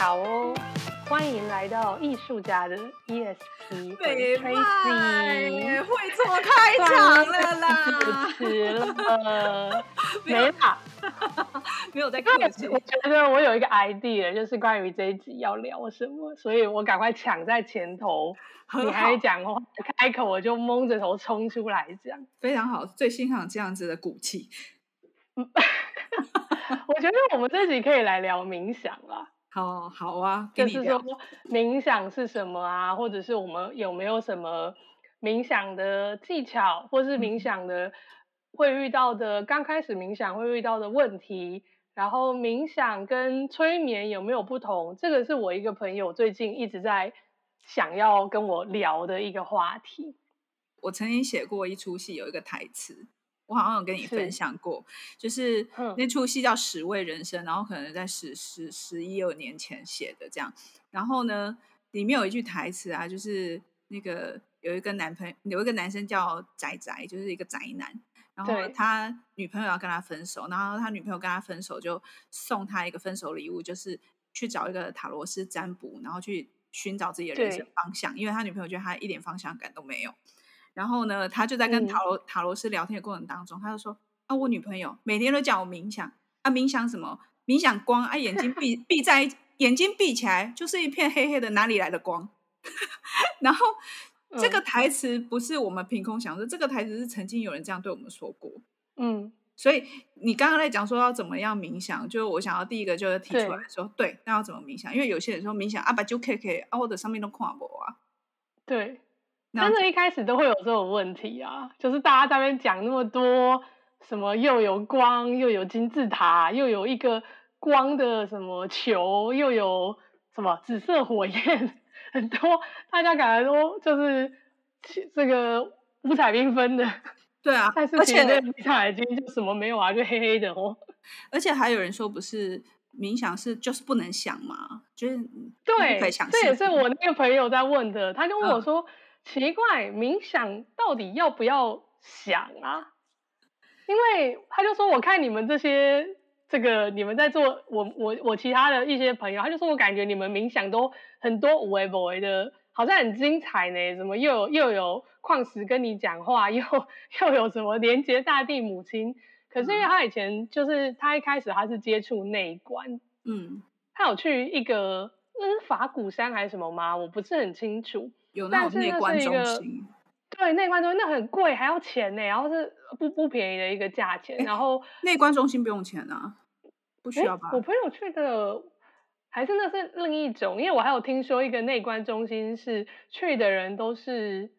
好哦，欢迎来到艺术家的 ESP。北派会做开场了啦，主持了，没啦，没有在客气。我觉得我有一个 idea，就是关于这一集要聊什么，所以我赶快抢在前头。你还没讲话，开口我就蒙着头冲出来讲，非常好，最欣赏这样子的骨气。我觉得我们这集可以来聊冥想啦。好，好啊，就是说冥想是什么啊？或者是我们有没有什么冥想的技巧，或是冥想的会遇到的，刚开始冥想会遇到的问题，然后冥想跟催眠有没有不同？这个是我一个朋友最近一直在想要跟我聊的一个话题。我曾经写过一出戏，有一个台词。我好像有跟你分享过，是就是那出戏叫《十味人生》，然后可能在十十十一二年前写的这样。然后呢，里面有一句台词啊，就是那个有一个男朋友，有一个男生叫宅宅，就是一个宅男。然后他女朋友要跟他分手，然后他女朋友跟他分手，就送他一个分手礼物，就是去找一个塔罗师占卜，然后去寻找自己的人生方向，因为他女朋友觉得他一点方向感都没有。然后呢，他就在跟塔罗、嗯、塔罗斯聊天的过程当中，他就说：“啊，我女朋友每天都叫我冥想啊，冥想什么？冥想光啊，眼睛闭 闭在眼睛闭起来就是一片黑黑的，哪里来的光？” 然后、嗯、这个台词不是我们凭空想的，这个台词是曾经有人这样对我们说过。嗯，所以你刚刚在讲说要怎么样冥想，就是我想要第一个就是提出来说，对，对，那要怎么冥想？因为有些人说冥想啊，把就可以可以啊，或者上面都看不啊，对。真的，一开始都会有这种问题啊，就是大家在那边讲那么多，什么又有光，又有金字塔，又有一个光的什么球，又有什么紫色火焰，很多，大家感觉都就是这个五彩缤纷的。对啊，但是其实闭上眼睛就什么没有啊，就黑黑的哦。而且还有人说，不是冥想是就是不能想嘛，就是对，这也是我那个朋友在问的，他就问我说。嗯奇怪，冥想到底要不要想啊？因为他就说，我看你们这些这个你们在做，我我我其他的一些朋友，他就说我感觉你们冥想都很多有的没的的，好像很精彩呢。怎么又有又有矿石跟你讲话，又 又有什么连接大地母亲。可是因为他以前就是他一开始他是接触内观，嗯，他有去一个那是法鼓山还是什么吗？我不是很清楚。有那种内观中心，对，内观中心那很贵，还要钱呢，然后是不不便宜的一个价钱。然后内观中心不用钱啊，不需要吧？我朋友去的还是那是另一种，因为我还有听说一个内观中心是去的人都是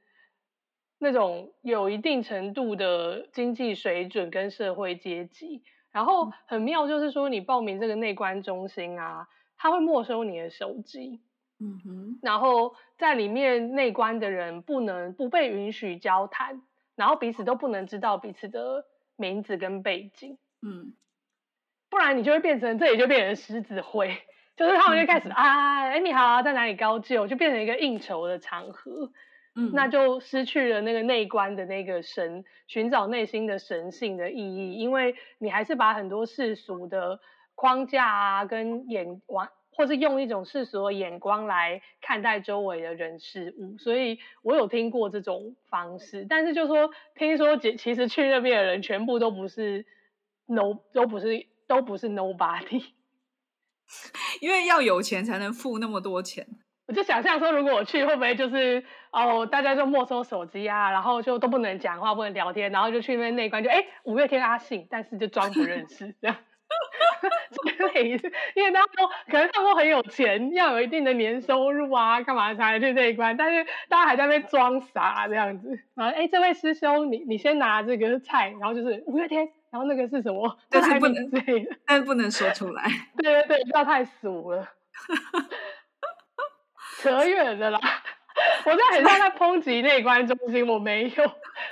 那种有一定程度的经济水准跟社会阶级。然后很妙就是说，你报名这个内观中心啊，他会没收你的手机。嗯哼，然后在里面内观的人不能不被允许交谈，然后彼此都不能知道彼此的名字跟背景，嗯，不然你就会变成这里就变成狮子会，就是他们就开始、嗯、啊，哎你好，在哪里高就，就变成一个应酬的场合，嗯，那就失去了那个内观的那个神，寻找内心的神性的意义，因为你还是把很多世俗的框架啊跟眼光。或是用一种世俗的眼光来看待周围的人事物，所以我有听过这种方式，但是就说听说其其实去那边的人全部都不是 no 都不是都不是 nobody，因为要有钱才能付那么多钱。我就想象说，如果我去会不会就是哦，大家就没收手机啊，然后就都不能讲话，不能聊天，然后就去那边内观，就哎五月天阿信，但是就装不认识这样。之类的，因为大家都可能他们都很有钱，要有一定的年收入啊，干嘛才能去这一关？但是大家还在那边装傻这样子。然后，哎，这位师兄，你你先拿这个菜，然后就是五月天，然后那个是什么？但是不能，但是不能说出来。对对对，不要太俗了。扯远了啦，我在很像在抨击内观中心，我没有，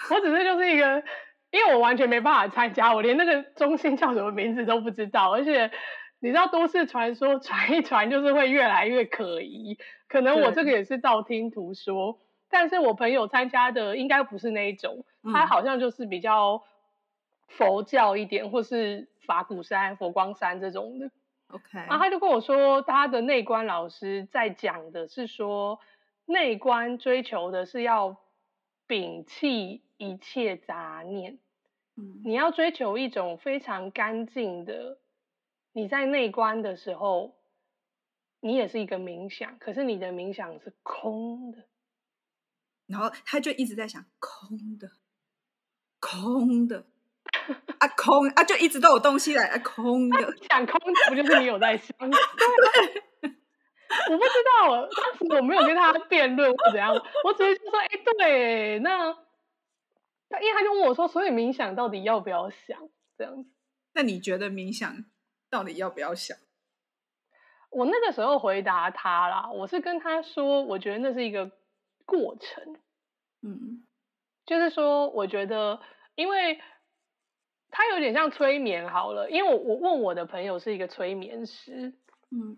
我只是就是一个。因为我完全没办法参加，我连那个中心叫什么名字都不知道，而且你知道都市传说传一传就是会越来越可疑，可能我这个也是道听途说，但是我朋友参加的应该不是那一种，他好像就是比较佛教一点，或是法鼓山、佛光山这种的，OK，然后他就跟我说，他的内观老师在讲的是说，内观追求的是要摒弃一切杂念，嗯，你要追求一种非常干净的。你在内观的时候，你也是一个冥想，可是你的冥想是空的，然后他就一直在想空的，空的。啊空啊，就一直都有东西来啊空的，想空的不就是你有在想？对，我不知道，当时我没有跟他辩论或怎样，我只是说，哎、欸，对，那，因为他就问我说，所以冥想到底要不要想这样子？那你觉得冥想到底要不要想？我那个时候回答他啦，我是跟他说，我觉得那是一个过程，嗯，就是说，我觉得因为。他有点像催眠好了，因为我我问我的朋友是一个催眠师，嗯，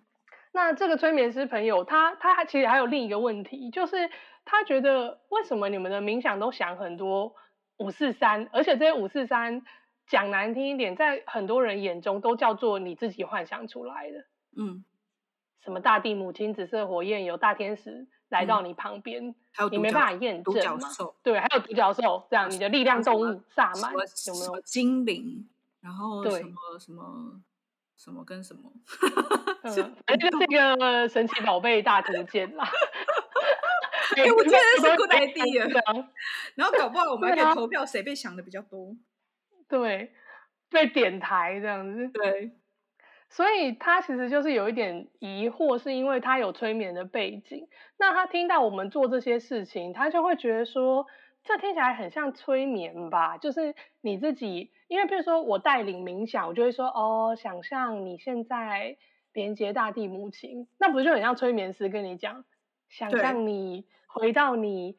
那这个催眠师朋友他他其实还有另一个问题，就是他觉得为什么你们的冥想都想很多五四三，而且这些五四三讲难听一点，在很多人眼中都叫做你自己幻想出来的，嗯，什么大地母亲、紫色火焰、有大天使。来到你旁边，嗯、你没办法验证嘛？对，还有独角兽这样，你的力量动物萨满有没有精灵？然后什么什么什么跟什么？嗯，这就是一个神奇宝贝大图鉴啦。哎、欸，我觉得是 good idea。然后搞不好我们还可以投票，谁被想的比较多？对，被点台这样子。对。所以他其实就是有一点疑惑，是因为他有催眠的背景。那他听到我们做这些事情，他就会觉得说，这听起来很像催眠吧？就是你自己，因为比如说我带领冥想，我就会说，哦，想象你现在连接大地母亲，那不就很像催眠师跟你讲，想象你回到你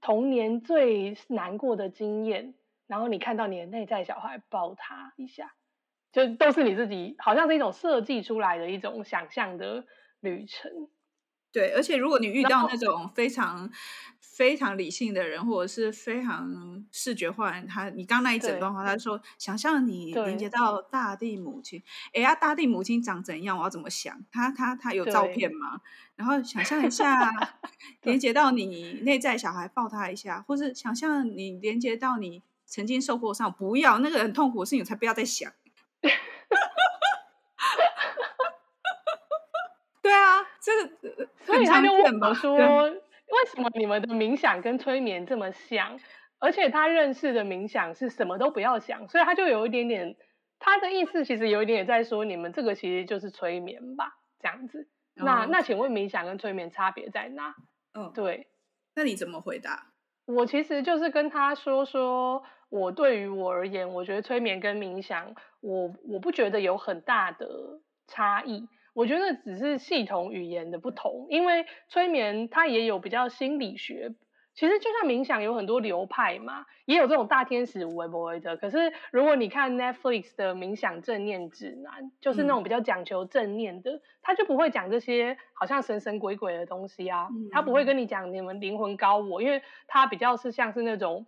童年最难过的经验，然后你看到你的内在小孩，抱他一下。就都是你自己，好像是一种设计出来的一种想象的旅程。对，而且如果你遇到那种非常非常理性的人，或者是非常视觉化人，他你刚那一整段话，他说想象你连接到大地母亲，哎呀，大地母亲长怎样？我要怎么想？他他他有照片吗？然后想象一下，连 接到你内在小孩，抱他一下，或是想象你连接到你曾经受过伤，不要那个很痛苦的事情，才不要再想。对啊，这个所以他就问我说：“为什么你们的冥想跟催眠这么像？而且他认识的冥想是什么都不要想，所以他就有一点点，他的意思其实有一点点在说，你们这个其实就是催眠吧，这样子。哦、那那请问冥想跟催眠差别在哪？嗯，对。那你怎么回答？我其实就是跟他说说。”我对于我而言，我觉得催眠跟冥想，我我不觉得有很大的差异，我觉得只是系统语言的不同。因为催眠它也有比较心理学，其实就像冥想有很多流派嘛，也有这种大天使无为不为的。可是如果你看 Netflix 的冥想正念指南，就是那种比较讲求正念的，他就不会讲这些好像神神鬼鬼的东西啊，他不会跟你讲你们灵魂高我，因为他比较是像是那种。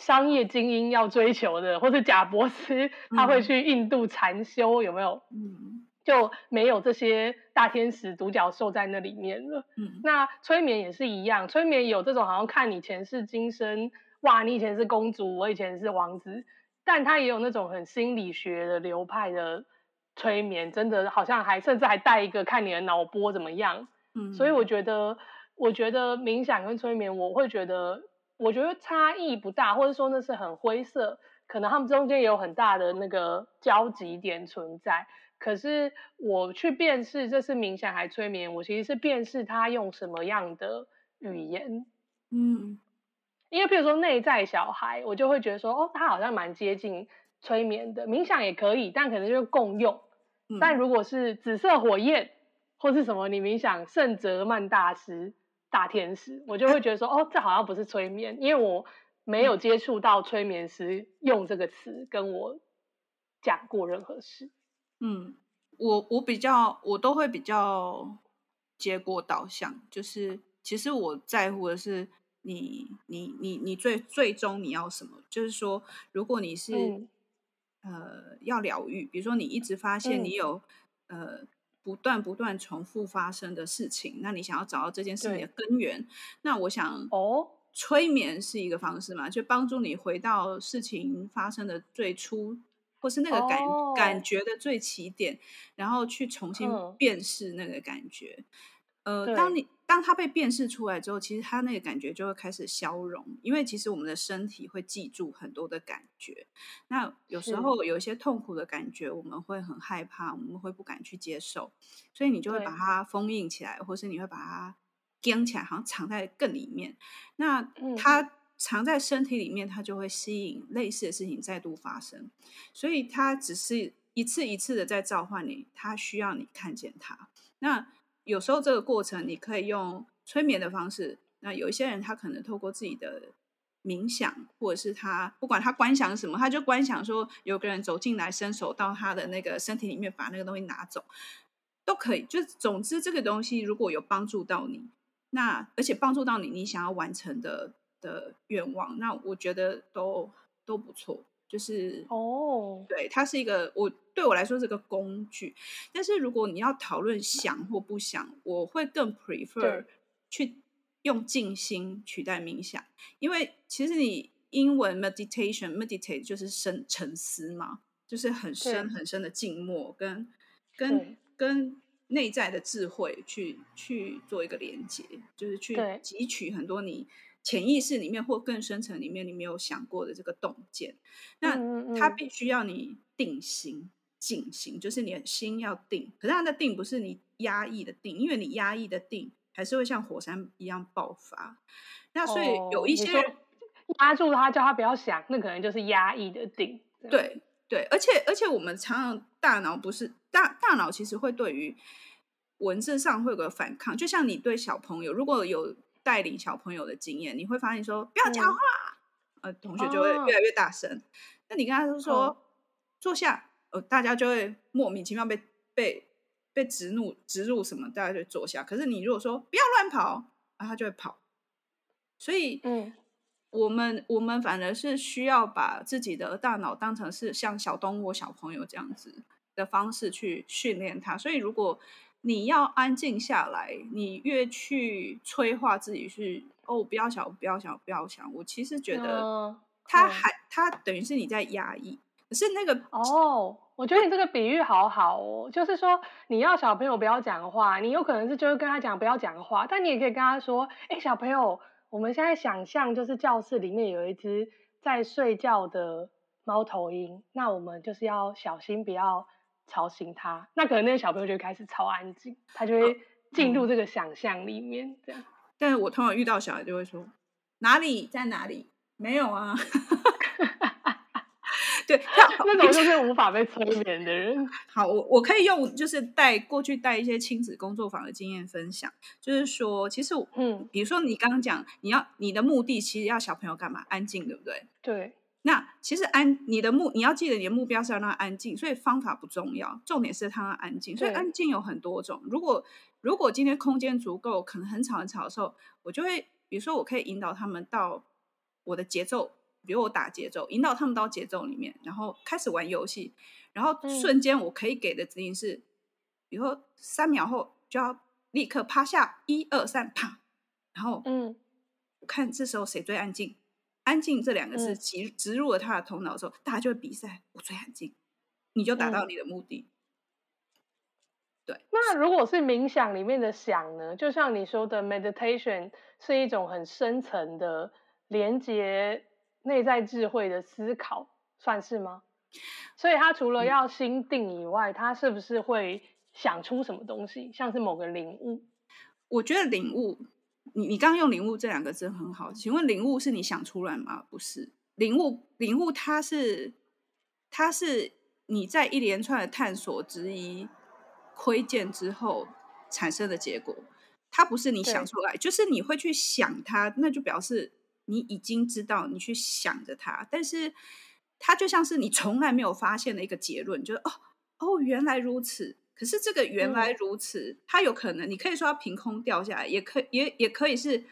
商业精英要追求的，或者贾博斯他会去印度禅修，嗯、有没有？嗯，就没有这些大天使独角兽在那里面了。嗯，那催眠也是一样，催眠有这种好像看你前世今生，哇，你以前是公主，我以前是王子，但他也有那种很心理学的流派的催眠，真的好像还甚至还带一个看你的脑波怎么样。嗯，所以我觉得，我觉得冥想跟催眠，我会觉得。我觉得差异不大，或者说那是很灰色，可能他们中间也有很大的那个交集点存在。可是我去辨识这是冥想还催眠，我其实是辨识他用什么样的语言。嗯，因为比如说内在小孩，我就会觉得说，哦，他好像蛮接近催眠的，冥想也可以，但可能就共用。嗯，但如果是紫色火焰或是什么，你冥想圣泽曼大师。大天使，我就会觉得说，哦，这好像不是催眠，因为我没有接触到催眠师用这个词跟我讲过任何事。嗯，我我比较，我都会比较结果导向，就是其实我在乎的是你，你，你，你最最终你要什么？就是说，如果你是、嗯、呃要疗愈，比如说你一直发现你有呃不断不断重复发生的事情，那你想要找到这件事情的根源，那我想哦，催眠是一个方式嘛，就帮助你回到事情发生的最初，或是那个感、哦、感觉的最起点，然后去重新辨识那个感觉。嗯、呃，当你。当它被辨识出来之后，其实它那个感觉就会开始消融，因为其实我们的身体会记住很多的感觉。那有时候有一些痛苦的感觉，我们会很害怕，我们会不敢去接受，所以你就会把它封印起来，或是你会把它藏起来，好像藏在更里面。那它藏在身体里面，它就会吸引类似的事情再度发生。所以它只是一次一次的在召唤你，它需要你看见它。那有时候这个过程你可以用催眠的方式，那有一些人他可能透过自己的冥想，或者是他不管他观想什么，他就观想说有个人走进来，伸手到他的那个身体里面把那个东西拿走，都可以。就总之这个东西如果有帮助到你，那而且帮助到你你想要完成的的愿望，那我觉得都都不错。就是哦，对，它是一个我对我来说是个工具，但是如果你要讨论想或不想，我会更 prefer 去用静心取代冥想，因为其实你英文 meditation meditate 就是深沉思嘛，就是很深很深的静默跟跟跟内在的智慧去去做一个连接，就是去汲取很多你。潜意识里面或更深层里面，你没有想过的这个洞见，那它必须要你定心、静心，就是你的心要定。可是它的定不是你压抑的定，因为你压抑的定还是会像火山一样爆发。那所以有一些压住他，叫他不要想，那可能就是压抑的定。对对，而且而且我们常常大脑不是大大脑，其实会对于文字上会有个反抗，就像你对小朋友如果有。带领小朋友的经验，你会发现说不要讲话，嗯、呃，同学就会越来越大声。哦、那你跟他说坐下，呃，大家就会莫名其妙被被被植入植入什么，大家就坐下。可是你如果说不要乱跑，啊，他就会跑。所以，嗯，我们我们反而是需要把自己的大脑当成是像小动物、小朋友这样子的方式去训练它。所以，如果你要安静下来，你越去催化自己去哦，不要想，不要想，不要想。我其实觉得，他还他等于是你在压抑。可是那个哦，我觉得你这个比喻好好哦，就是说你要小朋友不要讲话，你有可能是就会跟他讲不要讲话，但你也可以跟他说，哎，小朋友，我们现在想象就是教室里面有一只在睡觉的猫头鹰，那我们就是要小心不要。吵醒他，那可能那个小朋友就开始超安静，他就会进入这个想象里面，这样。但是我通常遇到小孩就会说，哪里在哪里？没有啊。对，那种就是无法被催眠的人。好，我我可以用就是带过去带一些亲子工作坊的经验分享，就是说，其实嗯，比如说你刚刚讲，你要你的目的其实要小朋友干嘛？安静，对不对？对。那其实安你的目，你要记得你的目标是要让他安静，所以方法不重要，重点是他要安静。所以安静有很多种。如果如果今天空间足够，可能很吵很吵的时候，我就会比如说我可以引导他们到我的节奏，比如我打节奏，引导他们到节奏里面，然后开始玩游戏，然后瞬间我可以给的指令是，比如说三秒后就要立刻趴下，一二三，啪，然后嗯，我看这时候谁最安静。安静这两个字植植入了他的头脑的时候，大家就会比赛，我最安静，你就达到你的目的。嗯、对。那如果是冥想里面的想呢？就像你说的，meditation 是一种很深层的连接内在智慧的思考，算是吗？所以它除了要心定以外，他、嗯、是不是会想出什么东西？像是某个领悟？我觉得领悟。你你刚刚用“领悟”这两个字很好，请问领悟是你想出来吗？不是，领悟领悟它是它是你在一连串的探索、质疑、窥见之后产生的结果，它不是你想出来，就是你会去想它，那就表示你已经知道，你去想着它，但是它就像是你从来没有发现的一个结论，就是哦哦，原来如此。可是这个原来如此，嗯、它有可能，你可以说它凭空掉下来，也可也也可以是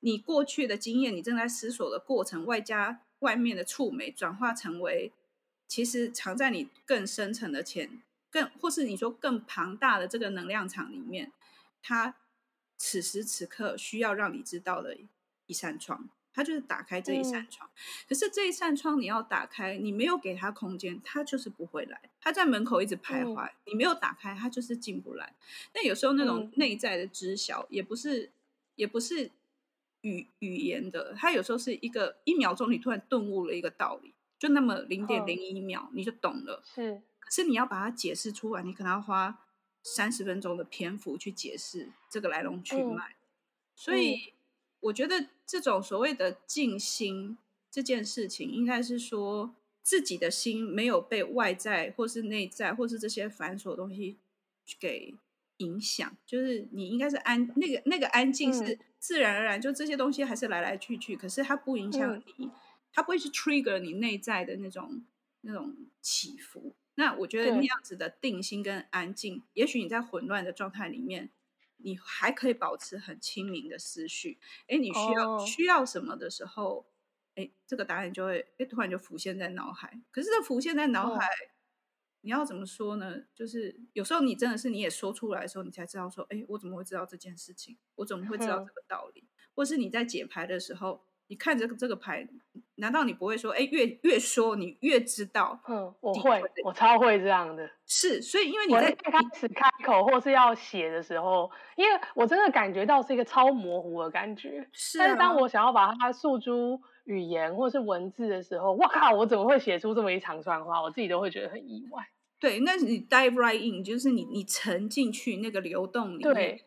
你过去的经验，你正在思索的过程，外加外面的触媒转化成为，其实藏在你更深层的潜更或是你说更庞大的这个能量场里面，它此时此刻需要让你知道的一扇窗。他就是打开这一扇窗，嗯、可是这一扇窗你要打开，你没有给他空间，他就是不会来。他在门口一直徘徊，嗯、你没有打开，他就是进不来。但有时候那种内在的知晓，也不是，也不是语语言的，他有时候是一个一秒钟，你突然顿悟了一个道理，就那么零点零一秒，你就懂了。是，可是你要把它解释出来，你可能要花三十分钟的篇幅去解释这个来龙去脉，嗯、所以。嗯我觉得这种所谓的静心这件事情，应该是说自己的心没有被外在或是内在或是这些繁琐的东西给影响，就是你应该是安那个那个安静是自然而然，就这些东西还是来来去去，可是它不影响你，它不会去 trigger 你内在的那种那种起伏。那我觉得那样子的定心跟安静，也许你在混乱的状态里面。你还可以保持很清明的思绪，哎，你需要、oh. 需要什么的时候，哎，这个答案就会哎突然就浮现在脑海。可是这浮现在脑海，oh. 你要怎么说呢？就是有时候你真的是你也说出来的时候，你才知道说，哎，我怎么会知道这件事情？我怎么会知道这个道理？Oh. 或是你在解牌的时候。你看着这个牌，难道你不会说，哎，越越说你越知道？嗯，我会，我超会这样的。是，所以因为你在开始开口或是要写的时候，因为我真的感觉到是一个超模糊的感觉。是啊。但是当我想要把它诉诸语言或是文字的时候，哇靠，我怎么会写出这么一长串话？我自己都会觉得很意外。对，那你 dive right in，就是你你沉进去那个流动里面。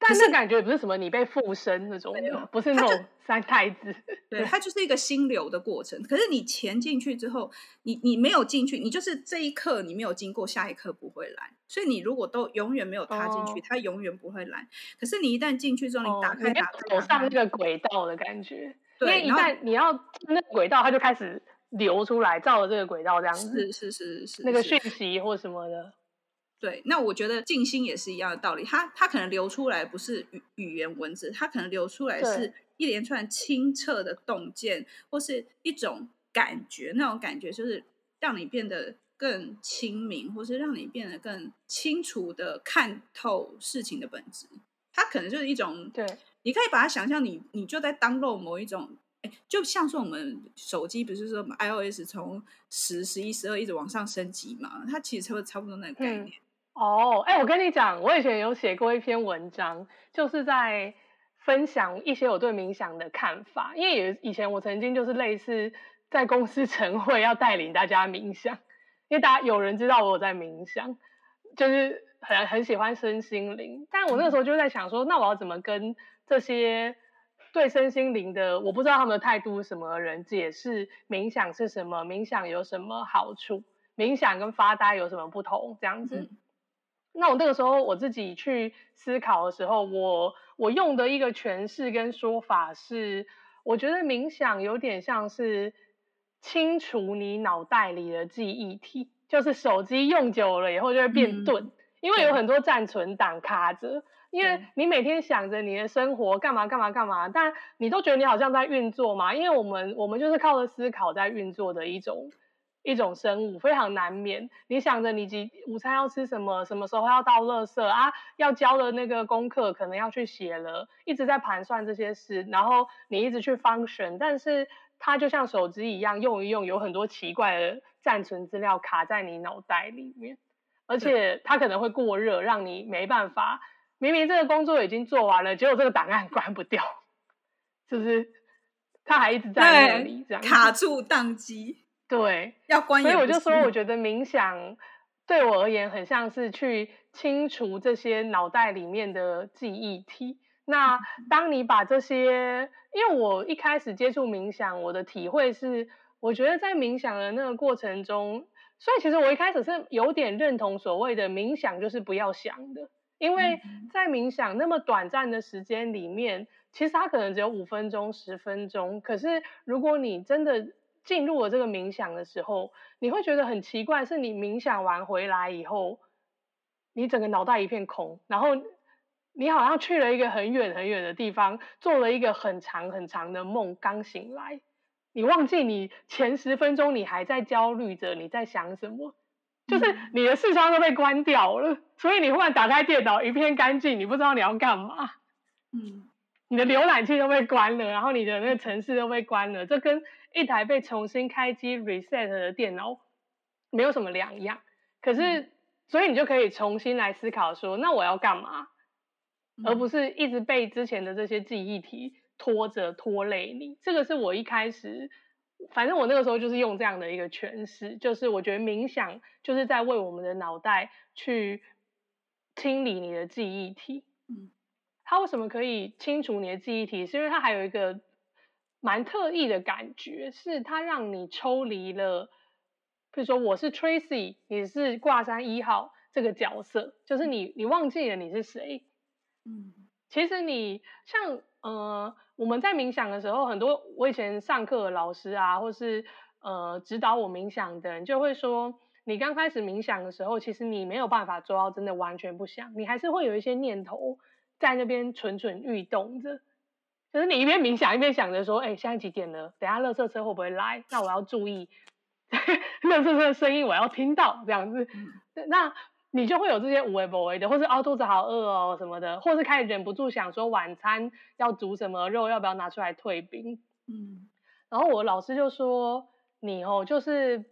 对。但是感觉不是什么你被附身那种，不是那种三太子。对，它就是一个心流的过程。可是你潜进去之后，你你没有进去，你就是这一刻你没有经过，下一刻不会来。所以你如果都永远没有踏进去，它永远不会来。可是你一旦进去之后，你打开，打开，走上那个轨道的感觉。对，因为一旦你要那轨道，它就开始流出来，照着这个轨道这样子。是是是是，那个讯息或什么的。对，那我觉得静心也是一样的道理。它它可能流出来不是语语言文字，它可能流出来是一连串清澈的洞见，或是一种感觉。那种感觉就是让你变得更清明，或是让你变得更清楚的看透事情的本质。它可能就是一种，对，你可以把它想象你你就在 download 某一种，哎，就像是我们手机不是说 iOS 从十、十一、十二一直往上升级嘛？它其实差不多差不多那个概念。嗯哦，哎，我跟你讲，我以前有写过一篇文章，就是在分享一些我对冥想的看法。因为以前我曾经就是类似在公司 晨会要带领大家冥想，因为大家有人知道我在冥想，就是很很喜欢身心灵。但我那时候就在想说，那我要怎么跟这些对身心灵的我不知道他们的态度什么的人解释冥想是什么？冥想有什么好处？冥想跟发呆有什么不同？这样子。那我那个时候我自己去思考的时候，我我用的一个诠释跟说法是，我觉得冥想有点像是清除你脑袋里的记忆体，就是手机用久了以后就会变钝，嗯、因为有很多暂存档卡着，因为你每天想着你的生活干嘛干嘛干嘛，但你都觉得你好像在运作嘛，因为我们我们就是靠着思考在运作的一种。一种生物非常难免，你想着你几午餐要吃什么，什么时候要倒垃圾啊，要交的那个功课可能要去写了，一直在盘算这些事，然后你一直去 function，但是它就像手机一样用一用，有很多奇怪的暂存资料卡在你脑袋里面，而且它可能会过热，让你没办法，明明这个工作已经做完了，结果这个档案 关不掉，就是它还一直在那里这样卡住宕机。对，要关，所以我就说，我觉得冥想对我而言很像是去清除这些脑袋里面的记忆体。那当你把这些，因为我一开始接触冥想，我的体会是，我觉得在冥想的那个过程中，所以其实我一开始是有点认同所谓的冥想就是不要想的，因为在冥想那么短暂的时间里面，其实它可能只有五分钟、十分钟，可是如果你真的进入了这个冥想的时候，你会觉得很奇怪，是你冥想完回来以后，你整个脑袋一片空，然后你好像去了一个很远很远的地方，做了一个很长很长的梦，刚醒来，你忘记你前十分钟你还在焦虑着，你在想什么，就是你的视窗都被关掉了，所以你忽然打开电脑一片干净，你不知道你要干嘛。嗯，你的浏览器都被关了，然后你的那个城市都被关了，这跟一台被重新开机 reset 的电脑没有什么两样。可是，嗯、所以你就可以重新来思考说，那我要干嘛？嗯、而不是一直被之前的这些记忆体拖着拖累你。这个是我一开始。反正我那个时候就是用这样的一个诠释，就是我觉得冥想就是在为我们的脑袋去清理你的记忆体。嗯，它为什么可以清除你的记忆体？是因为它还有一个蛮特意的感觉，是它让你抽离了，比如说我是 Tracy，你是挂山一号这个角色，就是你你忘记了你是谁。嗯，其实你像呃。我们在冥想的时候，很多我以前上课的老师啊，或是呃指导我冥想的人，就会说，你刚开始冥想的时候，其实你没有办法做到真的完全不想，你还是会有一些念头在那边蠢蠢欲动着。就是你一边冥想一边想着说，哎，现在几点了？等下垃圾车会不会来？那我要注意，垃圾车的声音我要听到这样子。那。你就会有这些无为不为的，或是哦肚子好饿哦什么的，或是开始忍不住想说晚餐要煮什么肉，要不要拿出来退冰？嗯，然后我老师就说你哦，就是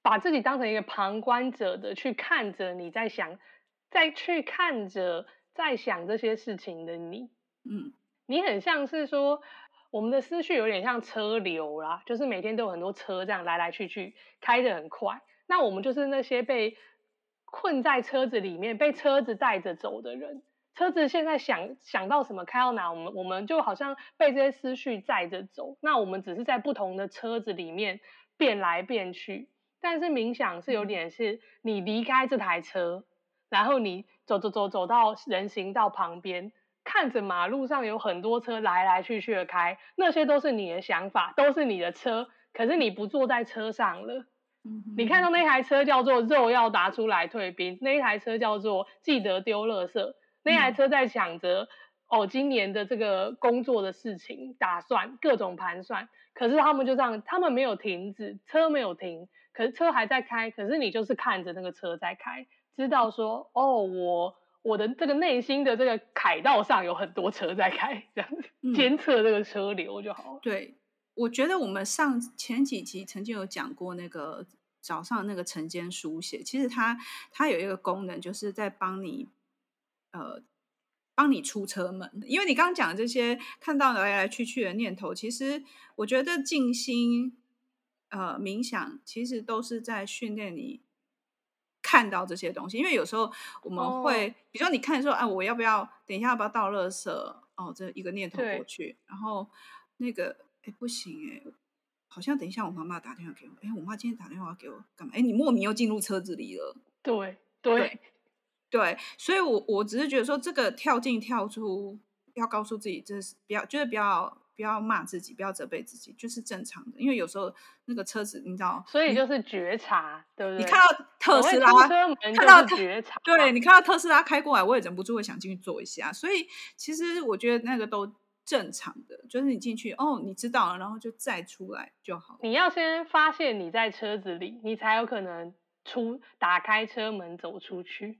把自己当成一个旁观者的去看着你在想，再去看着在想这些事情的你，嗯，你很像是说我们的思绪有点像车流啦，就是每天都有很多车这样来来去去，开得很快，那我们就是那些被。困在车子里面，被车子带着走的人，车子现在想想到什么，开到哪，我们我们就好像被这些思绪载着走。那我们只是在不同的车子里面变来变去。但是冥想是有点是，你离开这台车，然后你走走走走到人行道旁边，看着马路上有很多车来来去去的开，那些都是你的想法，都是你的车，可是你不坐在车上了。你看到那台车叫做肉要拿出来退兵，那一台车叫做记得丢垃圾，那台车在想着哦，今年的这个工作的事情，打算各种盘算。可是他们就这样，他们没有停止，车没有停，可是车还在开。可是你就是看着那个车在开，知道说哦，我我的这个内心的这个凯道上有很多车在开，这样子监测这个车流就好了。对。我觉得我们上前几集曾经有讲过那个早上那个晨间书写，其实它它有一个功能，就是在帮你呃帮你出车门。因为你刚刚讲的这些看到来来去去的念头，其实我觉得静心呃冥想其实都是在训练你看到这些东西。因为有时候我们会，哦、比如说你看说啊，我要不要等一下要不要倒垃圾？哦，这一个念头过去，然后那个。哎，不行哎，好像等一下我妈妈打电话给我。哎，我妈今天打电话给我干嘛？哎，你莫名又进入车子里了。对对对，对，所以我我只是觉得说，这个跳进跳出，要告诉自己，这是不要，就是不要不要骂自己，不要责备自己，就是正常的。因为有时候那个车子，你知道，所以就是觉察，对不对？你看到特斯拉，看到觉察，对，你看到特斯拉开过来，我也忍不住会想进去坐一下。所以其实我觉得那个都。正常的，就是你进去哦，你知道了，然后就再出来就好。你要先发现你在车子里，你才有可能出打开车门走出去。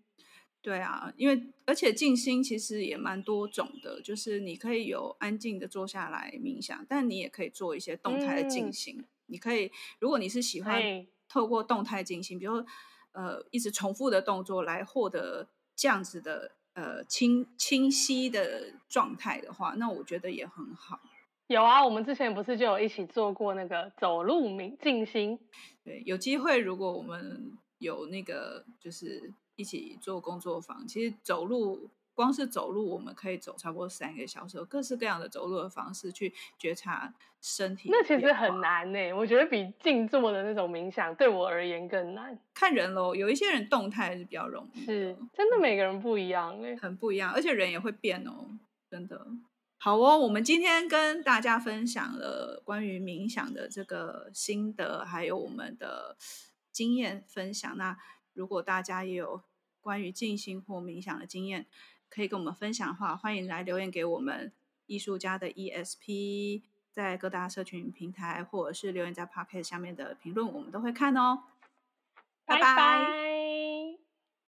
对啊，因为而且静心其实也蛮多种的，就是你可以有安静的坐下来冥想，但你也可以做一些动态的静心。嗯、你可以，如果你是喜欢透过动态静心，比如说呃一直重复的动作来获得这样子的。呃，清清晰的状态的话，那我觉得也很好。有啊，我们之前不是就有一起做过那个走路冥静心？对，有机会如果我们有那个，就是一起做工作坊，其实走路。光是走路，我们可以走差不多三个小时，有各式各样的走路的方式去觉察身体。那其实很难呢，我觉得比静坐的那种冥想对我而言更难。看人喽，有一些人动态是比较容易，是真的每个人不一样哎，很不一样，而且人也会变哦，真的。好哦，我们今天跟大家分享了关于冥想的这个心得，还有我们的经验分享。那如果大家也有关于静心或冥想的经验，可以跟我们分享的话，欢迎来留言给我们艺术家的 ESP，在各大社群平台或者是留言在 Podcast 下面的评论，我们都会看哦。拜拜。拜拜。